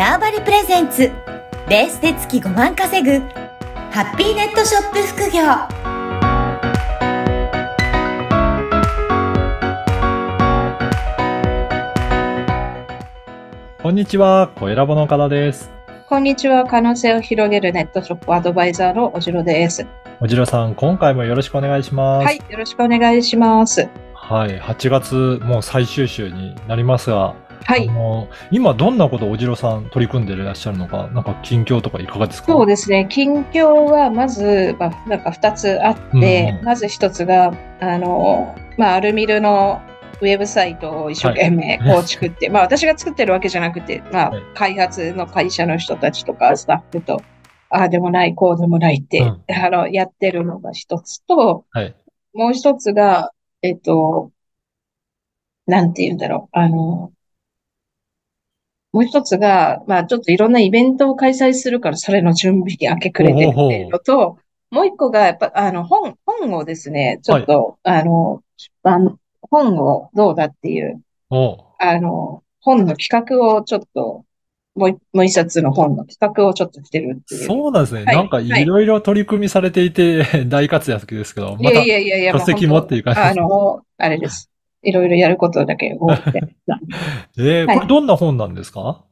ターバリプレゼンツベースで月5万稼ぐハッピーネットショップ副業こんにちは、小ラボの方です。こんにちは。可能性を広げるネットショップアドバイザーのおじろです。おじろさん、今回もよろしくお願いします。はい。よろしくお願いします。はい。8月、もう最終週になりますが、はい。あの今どんなことをおじろさん取り組んでいらっしゃるのか、なんか近況とかいかがですか？そうですね。近況はまず、まあ、なんか2つあって、うんまず1つが、あの、まあ、アルミルのウェブサイトを一生懸命はいこう作って、まあ私が作ってるわけじゃなくて、まあはい開発の会社の人たちとかスタッフと、ああでもない、こうでもないって、うんあの、やってるのが一つと、はい。もう一つが、えっと、なんて言うんだろう。あの、もう一つが、まあちょっといろんなイベントを開催するから、それの準備に明け暮れてるっていうのと、もう一個が、やっぱ、あの、本、本をですね、ちょっと、あの、出版、本をどうだっていう、おあの、本の企画をちょっと、もう一、もう一冊の本の企画をちょっとしてるっていう。そうなんですね。はいなんかいろいろ取り組みされていて、大活躍ですけど、またいやいやいや、書籍もっていう感じあの、あれです。いろいろやることだけ多くて。えーはいこれどんな本なんですか？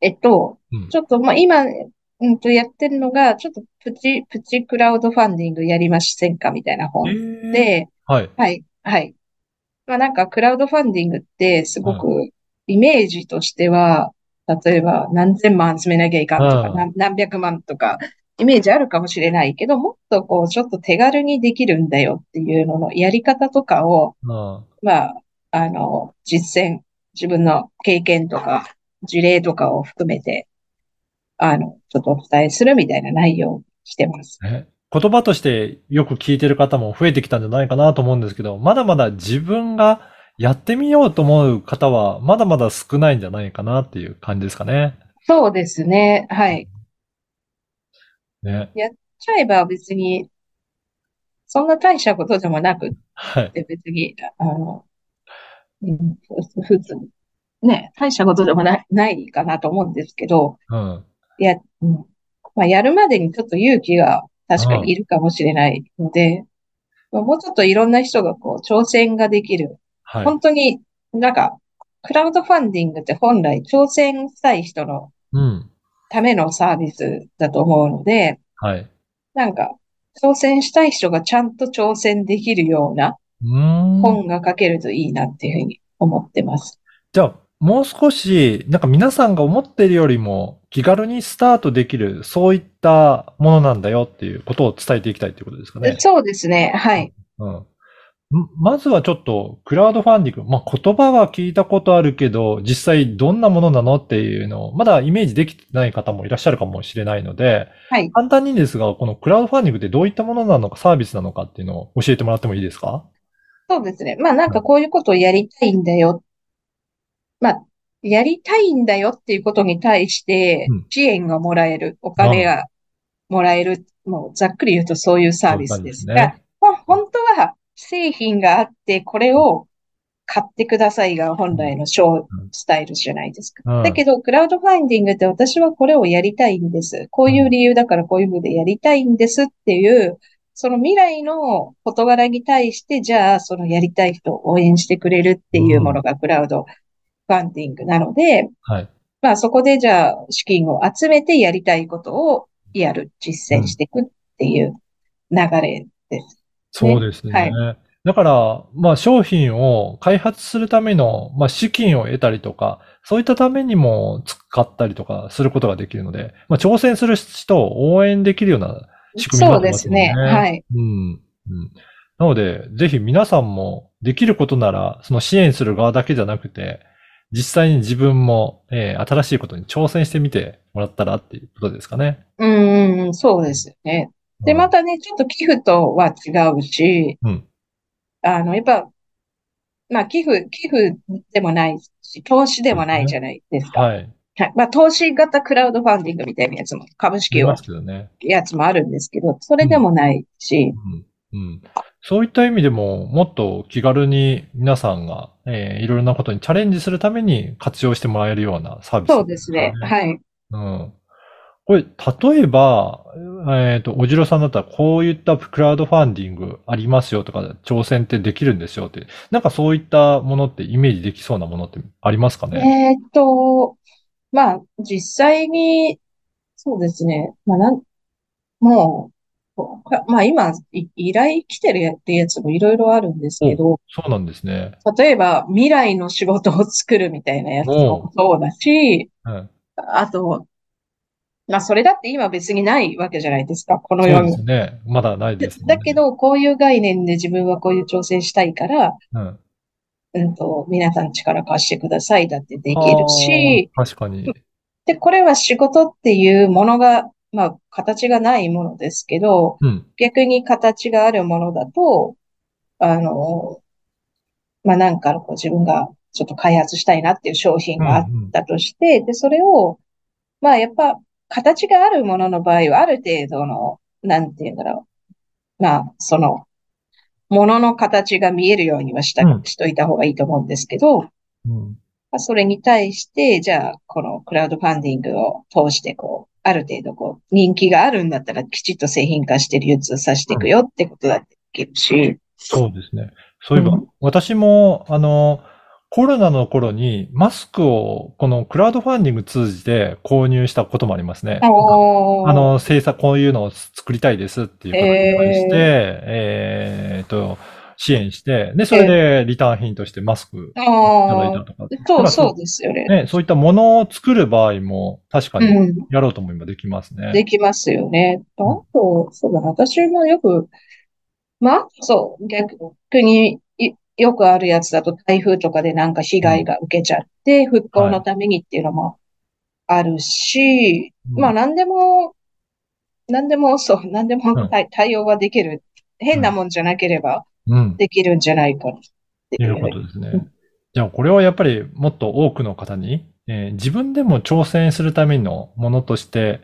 えっと、うんちょっと、まあ、今、うんと、やってるのが、ちょっとプチ、プチクラウドファンディングやりませんかみたいなえ本ーで、はい。はい、はい。まあ、なんか、クラウドファンディングって、すごく、イメージとしては、例えば、何千万集めなきゃいかんとか、何百万とか、イメージあるかもしれないけど、もっとこう、ちょっと手軽にできるんだよっていうののやり方とかを、うんまあ、あの、実践、自分の経験とか、事例とかを含めて、あの、ちょっとお伝えするみたいな内容をしてます。ね言葉としてよく聞いてる方も増えてきたんじゃないかなと思うんですけど、まだまだ自分がやってみようと思う方は、まだまだ少ないんじゃないかなっていう感じですかね。そうですね。はい。ね。ちゃえば別に、そんな大したことでもなくっはい。て別に、あの、うん、普通、ね、大したことでもない、ないかなと思うんですけど、うん。いや、うん、まあ、やるまでにちょっと勇気が確かにいるかもしれないので、まあもうちょっといろんな人がこう挑戦ができる。はい。本当になんか、クラウドファンディングって本来挑戦したい人のうん。ためのサービスだと思うので、はい。なんか、挑戦したい人がちゃんと挑戦できるような。本が書けるといいなっていうふうに思ってます。じゃあ、もう少し、なんか皆さんが思っているよりも気軽にスタートできる、そういったものなんだよっていうことを伝えていきたいということですかね。そうですね。はい。うん。んまずはちょっと、クラウドファンディング。まあ、言葉は聞いたことあるけど、実際どんなものなのっていうのを、まだイメージできてない方もいらっしゃるかもしれないので、はい。簡単にですが、このクラウドファンディングってどういったものなのか、サービスなのかっていうのを教えてもらってもいいですか？そうですね。まあなんかこういうことをやりたいんだよ。まあ、やりたいんだよっていうことに対してうん支援がもらえる、お金がもらえる、もうざっくり言うとそういうサービスですが、ほん本当は製品があってこれを買ってくださいが本来のショースタイルじゃないですか。うんだけど、クラウドファンディングって私はこれをやりたいんです。こういう理由だからこういうふうでやりたいんですっていう、その未来の事柄に対して、じゃあ、そのやりたい人を応援してくれるっていうものがクラウドファンディングなので、はい。まあそこでじゃあ資金を集めてやりたいことをやる、実践していくっていう流れです。そうですね。はだから、まあ商品を開発するための、まあ資金を得たりとか、そういったためにも使ったりとかすることができるので、まあ挑戦する人を応援できるような仕組みになってますよね。そうですねはい。うん。うん。なので、ぜひ皆さんもできることなら、その支援する側だけじゃなくて、実際に自分も、えー新しいことに挑戦してみてもらったらっていうことですかね。うんうん、そうですよね。で、うんまたね、ちょっと寄付とは違うし、うん。あの、やっぱ、まあ、寄付、寄付でもないし、投資でもないじゃないですか。はい。はい。まあ、投資型クラウドファンディングみたいなやつも、株式を。やつもあるんですけど、それでもないし、うんうん。そういった意味でも、もっと気軽に皆さんが、えーいろいろなことにチャレンジするために活用してもらえるようなサービス、そうですね。はい。うん。これ、例えば、えっ、と、おじろさんだったら、こういったクラウドファンディングありますよとか、挑戦ってできるんですよって、なんかそういったものってイメージできそうなものってありますかね？えーっと、まあ、実際に、そうですね。まあ、なん、もう、こまあ今、い依頼来てるやってやつもいろいろあるんですけど、そうなんですね。例えば未来の仕事を作るみたいなやつもそうだし、うん。あと、まあそれだって今別にないわけじゃないですか、このそうで世に。すね。まだないですね。だけど、こういう概念で自分はこういう挑戦したいから、うん。うんと、皆さん力貸してくださいだってできるし、確かに。で、これは仕事っていうものが、まあ、形がないものですけど、うん。逆に形があるものだと、あの、まあ、なんかこう自分がちょっと開発したいなっていう商品があったとして、で、それを、まあ、やっぱ、形があるものの場合は、ある程度の、なんていうんだろう。まあ、その、ものの形が見えるようにはした、うんしといた方がいいと思うんですけど、うん。まあ、それに対して、じゃあ、このクラウドファンディングを通して、こう、ある程度、こう、人気があるんだったら、きちっと製品化して流通させていくよってことだってできるし、そうですね。そういえば、うん私も、あの、コロナの頃にマスクをこのクラウドファンディング通じて購入したこともありますね。あの、制作、こういうのを作りたいですっていうことに対して、えーっと、支援して、で、それでリターン品としてマスクいただいたとか。そう、だそうかですよね。らね、そういったものを作る場合も確かにうん、やろうと思えばできますね。できますよね。あうんと、そうだな、私もよく、まあ、そう、逆にいよくあるやつだと台風とかでなんか被害が受けちゃって、復興のためにっていうのもあるし、うんまあ、なんでも、なんでも、そう、なんでもうん対対応はできる。変なもんじゃなければうん。できるんじゃないかってということですね。じゃあ、これはやっぱりもっと多くの方に、えー自分でも挑戦するためのものとして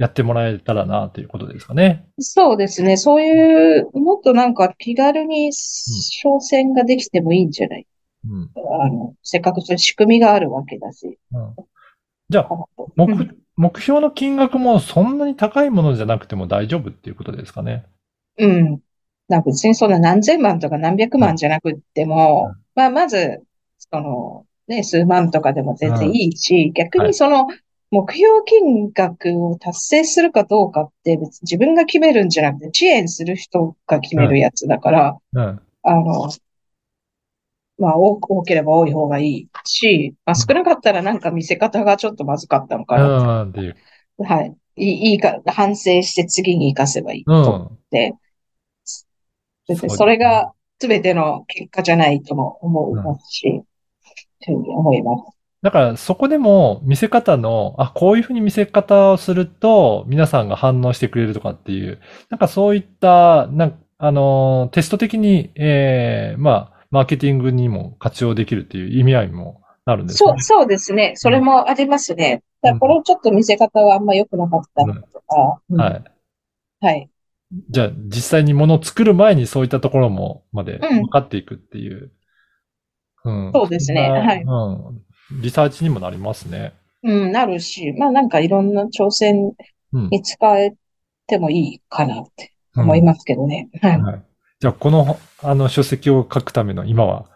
やってもらえたらなということですかね。そうですね。そういう、もっとなんか気軽に挑戦ができてもいいんじゃない？うん。あの、せっかくそういう仕組みがあるわけだし。うんじゃあ、う目ん、目標の金額もそんなに高いものじゃなくても大丈夫っていうことですかね。うん。なんか別にそんな何千万とか何百万じゃなくっても、まあ、まず、その、ね、数万とかでも全然いいし、逆はいにその、目標金額を達成するかどうかって別に自分が決めるんじゃなくて、支援する人が決めるやつだから、うん。あの、まあ、多多ければ多い方がいいし、まあ、少なかったらなんか見せ方がちょっとまずかったのかな。うん。っていう。はい。いい、か、反省して次に活かせばいいとうん。思って、別にそれが全ての結果じゃないとも思いますし、というふうに思います。だからそこでも見せ方の、あ、こういうふうに見せ方をすると皆さんが反応してくれるとかっていう、なんかそういった、なんあの、テスト的に、えー、まあ、マーケティングにも活用できるっていう意味合いもあるんですねそう、。そうですね。それもありますね。だからこれちょっと見せ方はあんま良くなかったのとか、うんはい。はい。じゃあ実際に物を作る前にそういったところもまでうん分かっていくっていう。うん。そうですねんなはいうん。リサーチにもなりますね。うん、なるし、まあなんかいろんな挑戦うん。に使えてもいいかなって思いますけどね。はい。はい。じゃあ、この、あの、書籍を書くための今は、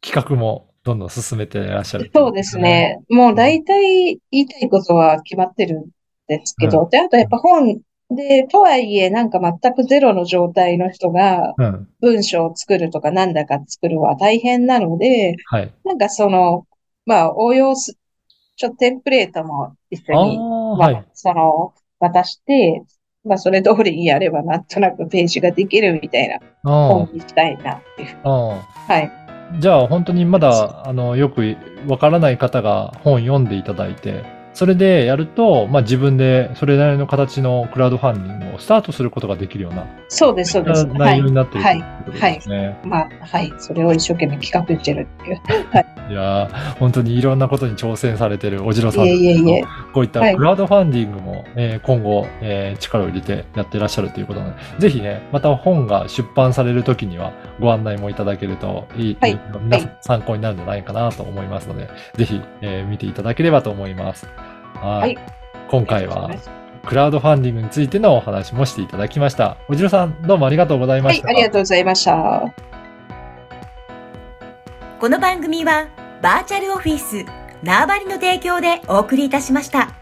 企画もどんどん進めていらっしゃる。そうです。ね。もう大体言いたいことは決まってるんですけど、で、あとやっぱ本で、とはいえなんか全くゼロの状態の人がうん。文章を作るとかなんだか作るは大変なので、はい。なんかその、まあ応用す、ちょっとテンプレートも一緒に、ああ、まあはい。その、渡して、まあそれ通りにやればなんとなくページができるみたいなあ本にしたいなっていう。はい。あ。じゃあ、本当にまだ、あの、よくわからない方が本読んでいただいて、それでやると、まあ自分でそれなりの形のクラウドファンディングをスタートすることができるような、そうです、そうです。はい内容。になっているとはいいうことですね。まあ、はい。それを一生懸命企画してるっていう。はい。いやー本当にいろんなことに挑戦されてるおじろさんいえいえいえ。こういったはいクラウドファンディングも、えー今後、えー力を入れてやってらっしゃるということなので、ぜひね、また本が出版されるときにはご案内もいただけるといい、はい皆さん参考になるんじゃないかなと思いますので、ぜひ、えー見ていただければと思います。はいはい今回はクラウドファンディングについてのお話もしていただきました。おじろさん、どうもありがとうございまはい、した。ありがとうございました。この番組はバーチャルオフィス縄張りの提供でお送りいたしました。